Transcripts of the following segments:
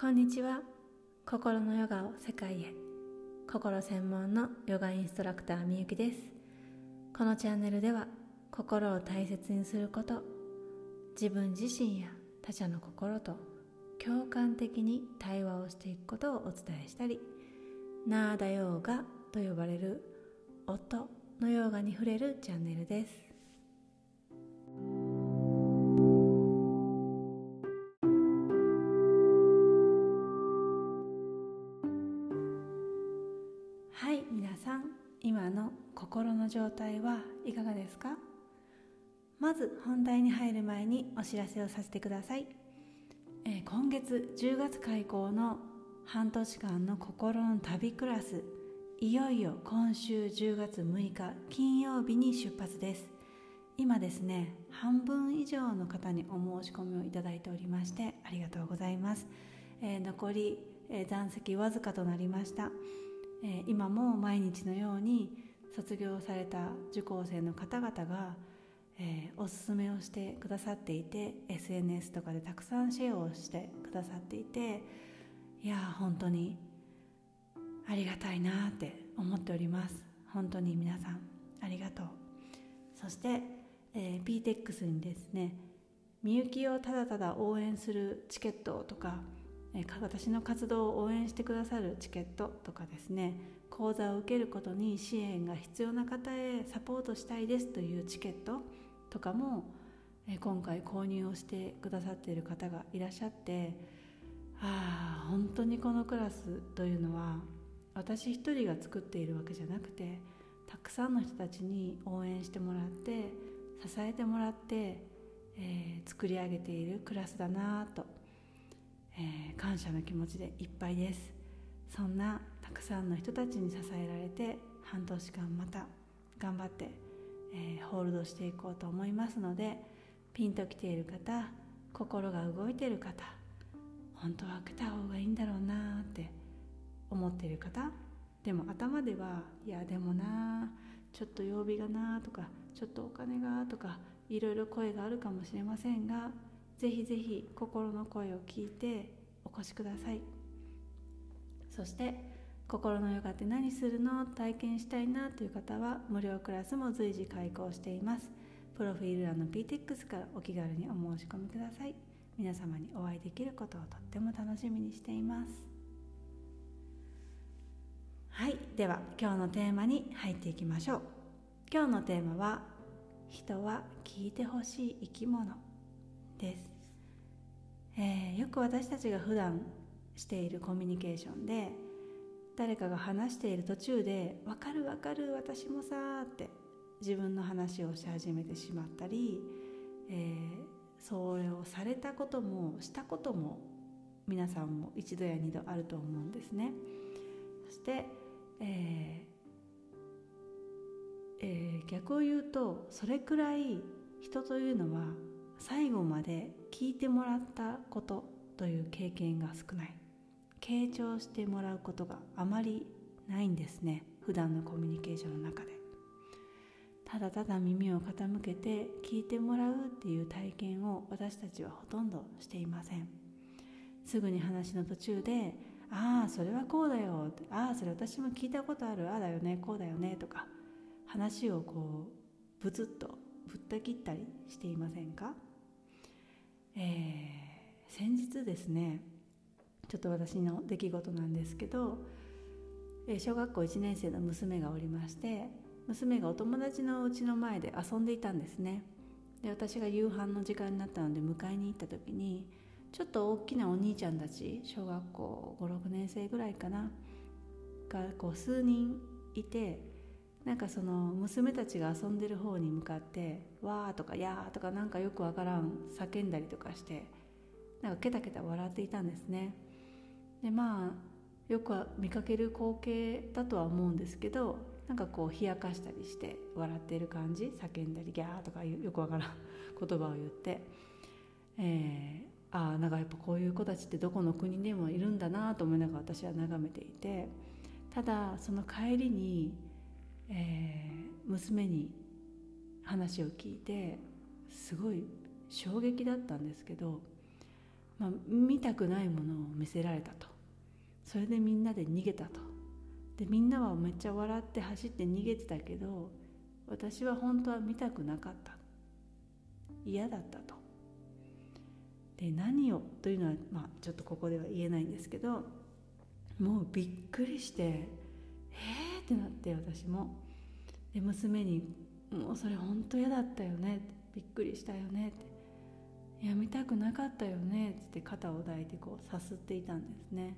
こんにちは。心のヨガを世界へ。心専門のヨガインストラクターみゆきです。このチャンネルでは心を大切にすること自分自身や他者の心と共感的に対話をしていくことをお伝えしたりナーダヨーガと呼ばれる音のヨガに触れるチャンネルです。状態はいかがですか？まず本題に入る前にお知らせをさせてください、えー、今月10月開講の半年間の心の旅クラスいよいよ今週10月6日金曜日に出発です。今ですね半分以上の方にお申し込みをいただいておりましてありがとうございます、えー、残り、えー、残席わずかとなりました。えー、今も毎日のように卒業された受講生の方々が、えー、おすすめをしてくださっていて SNS とかでたくさんシェアをしてくださっていていや本当にありがたいなって思っております。本当に皆さんありがとう。そして、えー、PTEX にですねみゆきをただただ応援するチケットとか私の活動を応援してくださるチケットとかですね講座を受けることに支援が必要な方へサポートしたいですというチケットとかも今回購入をしてくださっている方がいらっしゃってああ本当にこのクラスというのは私一人が作っているわけじゃなくてたくさんの人たちに応援してもらって支えてもらって、えー、作り上げているクラスだなとえー、感謝の気持ちでいっぱいです。そんなたくさんの人たちに支えられて半年間また頑張って、えー、ホールドしていこうと思いますのでピンときている方心が動いている方本当は開けた方がいいんだろうなって思っている方でも頭ではいやでもなちょっと曜日がなとかちょっとお金がとかいろいろ声があるかもしれませんがぜひぜひ心の声を聞いてお越しください。そして心のヨガって何するの？体験したいなという方は無料クラスも随時開講しています。プロフィール欄の PTX からお気軽にお申し込みください。皆様にお会いできることをとっても楽しみにしています。はい。では今日のテーマに入っていきましょう。今日のテーマは人は聞いてほしい生き物です、えー、よく私たちが普段しているコミュニケーションで誰かが話している途中で「分かる分かる私もさ」って自分の話をし始めてしまったり、えー、それをされたこともしたことも皆さんも一度や二度あると思うんですね。そして、えーえー、逆を言うとそれくらい人というのは最後まで聞いてもらったことという経験が少ない傾聴してもらうことがあまりないんですね。普段のコミュニケーションの中で。ただただ耳を傾けて聞いてもらうっていう体験を私たちはほとんどしていません。すぐに話の途中で「ああそれはこうだよ」ああそれ私も聞いたことあるああだよねこうだよね」とか話をこうブツッとぶった切ったりしていませんか？えー、先日ですねちょっと私の出来事なんですけど小学校1年生の娘がおりまして娘がお友達のうちの前で遊んでいたんですね。で私が夕飯の時間になったので迎えに行った時にちょっと大きなお兄ちゃんたち小学校56年生ぐらいかながこう数人いてなんかその娘たちが遊んでる方に向かって「わー」とか「やー」とかなんかよくわからん叫んだりとかしてなんかケタケタ笑っていたんですね。でまあよく見かける光景だとは思うんですけどなんかこう冷やかしたりして笑っている感じ叫んだりギャーとかよくわからん言葉を言って、えー、ああなんかやっぱこういう子たちってどこの国でもいるんだなと思いながら私は眺めていてただその帰りにえー、娘に話を聞いてすごい衝撃だったんですけどまあ、見たくないものを見せられたと。それでみんなで逃げたと。でみんなはめっちゃ笑って走って逃げてたけど私は本当は見たくなかった。嫌だったと。で何をというのは、まあ、ちょっとここでは言えないんですけどもうびっくりしてえーってなって私も。で娘に「もうそれ本当嫌だったよね」びっくりしたよね」って「やめたくなかったよね」って肩を抱いてこうさすっていたんですね。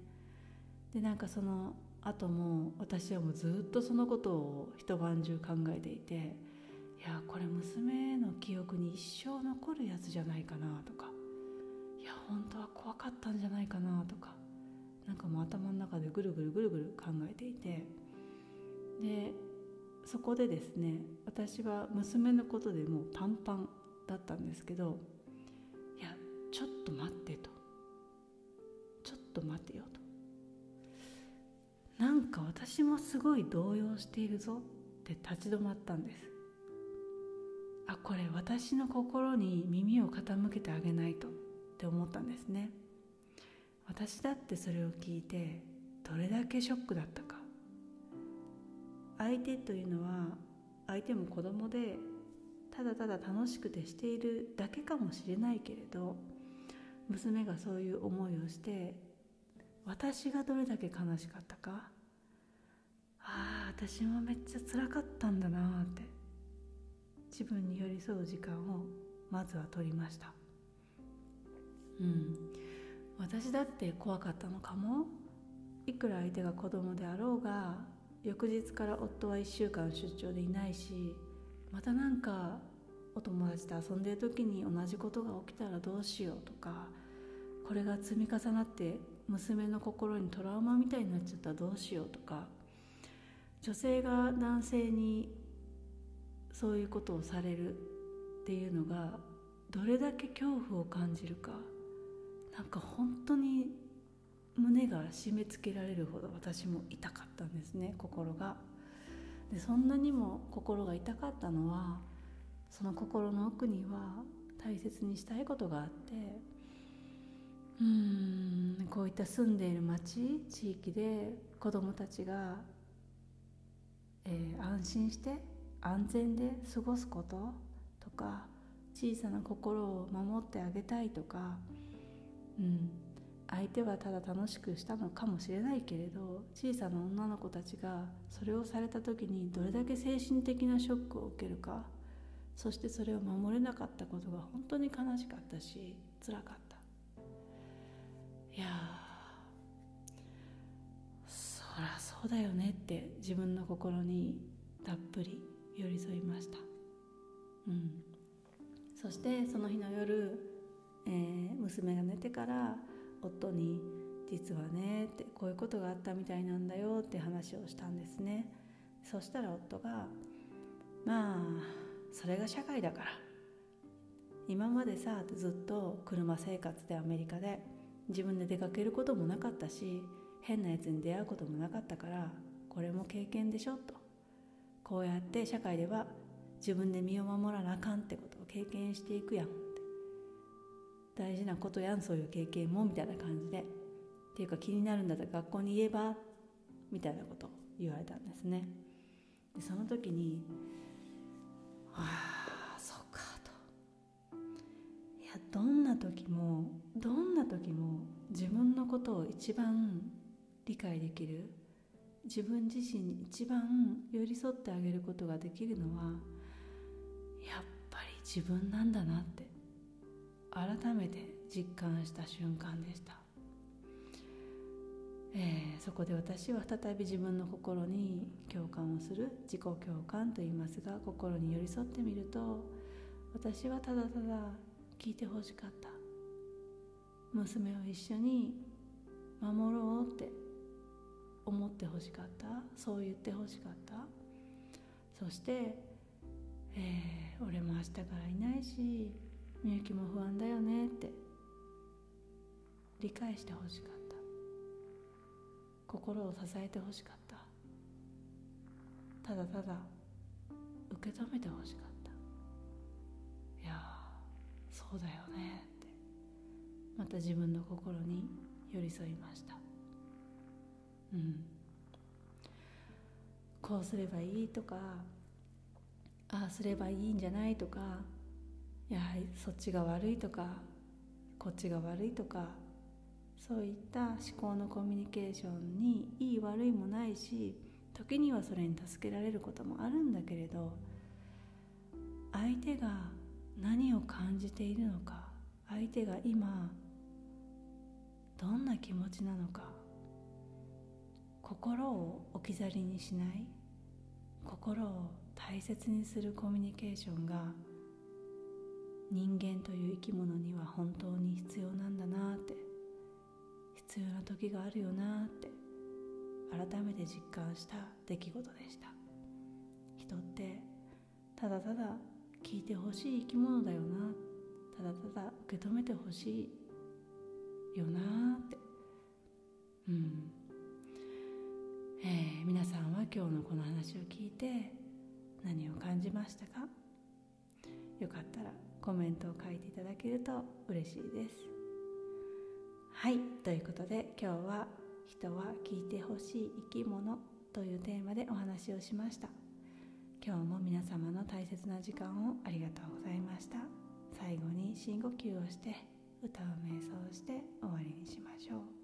でなんかその後も私はもうずっとそのことを一晩中考えていていやこれ娘の記憶に一生残るやつじゃないかなとかいや本当は怖かったんじゃないかなとかなんかもう頭の中でぐるぐるぐるぐる考えていてでそこでですね私は娘のことでもうパンパンだったんですけどと待ってと。ちょっと待てよと。なんか私もすごい動揺しているぞって立ち止まったんです。あこれ私の心に耳を傾けてあげないとって思ったんですね。私だってそれを聞いてどれだけショックだったか。相手というのは相手も子供でただただ楽しくてしているだけかもしれないけれど娘がそういう思いをして私がどれだけ悲しかったかああ私もめっちゃ辛かったんだなって自分に寄り添う時間をまずは取りました。うん。私だって怖かったのかも。いくら相手が子供であろうが翌日から夫は1週間出張でいないしまたなんかお友達と遊んでる時に同じことが起きたらどうしようとかこれが積み重なって娘の心にトラウマみたいになっちゃったらどうしようとか女性が男性にそういうことをされるっていうのがどれだけ恐怖を感じるかなんか本当に胸が締め付けられるほど私も痛かったんですね心が。でそんなにも心が痛かったのはその心の奥には大切にしたいことがあってうん。こういった住んでいる町地域で子どもたちが、えー、安心して安全で過ごすこととか小さな心を守ってあげたいとか、うん、相手はただ楽しくしたのかもしれないけれど小さな女の子たちがそれをされた時にどれだけ精神的なショックを受けるかそしてそれを守れなかったことが本当に悲しかったし辛かった。やそりゃそうだよねって自分の心にたっぷり寄り添いました。うん。そしてその日の夜、えー、娘が寝てから夫に「実はね」ってこういうことがあったみたいなんだよって話をしたんですね。そしたら夫が「まあそれが社会だから。今までさずっと車生活でアメリカで自分で出かけることもなかったし変なやつに出会うこともなかったからこれも経験でしょと。こうやって社会では自分で身を守らなあかんってことを経験していくやん大事なことやんそういう経験もみたいな感じで。っていうか気になるんだったら学校に言えばみたいなことを言われたんですね。でその時にああどんな時もどんな時も自分のことを一番理解できる自分自身に一番寄り添ってあげることができるのはやっぱり自分なんだなって改めて実感した瞬間でした、えー、そこで私は再び自分の心に共感をする自己共感と言いますが心に寄り添ってみると私はただただ聞いてほしかった。娘を一緒に守ろうって思ってほしかった。そう言ってほしかった。そして、えー、俺も明日からいないしみゆきも不安だよねって理解してほしかった。心を支えてほしかった。ただただ受け止めてほしかった。いやそうだよねって。また自分の心に寄り添いました。うん。こうすればいいとかああすればいいんじゃないとかやはりそっちが悪いとかこっちが悪いとかそういった思考のコミュニケーションにいい悪いもないし時にはそれに助けられることもあるんだけれど相手が何を感じているのか相手が今どんな気持ちなのか心を置き去りにしない心を大切にするコミュニケーションが人間という生き物には本当に必要なんだなって必要な時があるよなって改めて実感した出来事でした。人ってただただ聞いてほしい生き物だよな。ただただ受け止めてほしいよなって。うん。えー、皆さんは今日のこの話を聞いて何を感じましたか？よかったらコメントを書いていただけると嬉しいです。はい。ということで今日は「人は聞いてほしい生き物」というテーマでお話をしました。今日も皆様の大切な時間をありがとうございました。最後に深呼吸をして歌を瞑想して終わりにしましょう。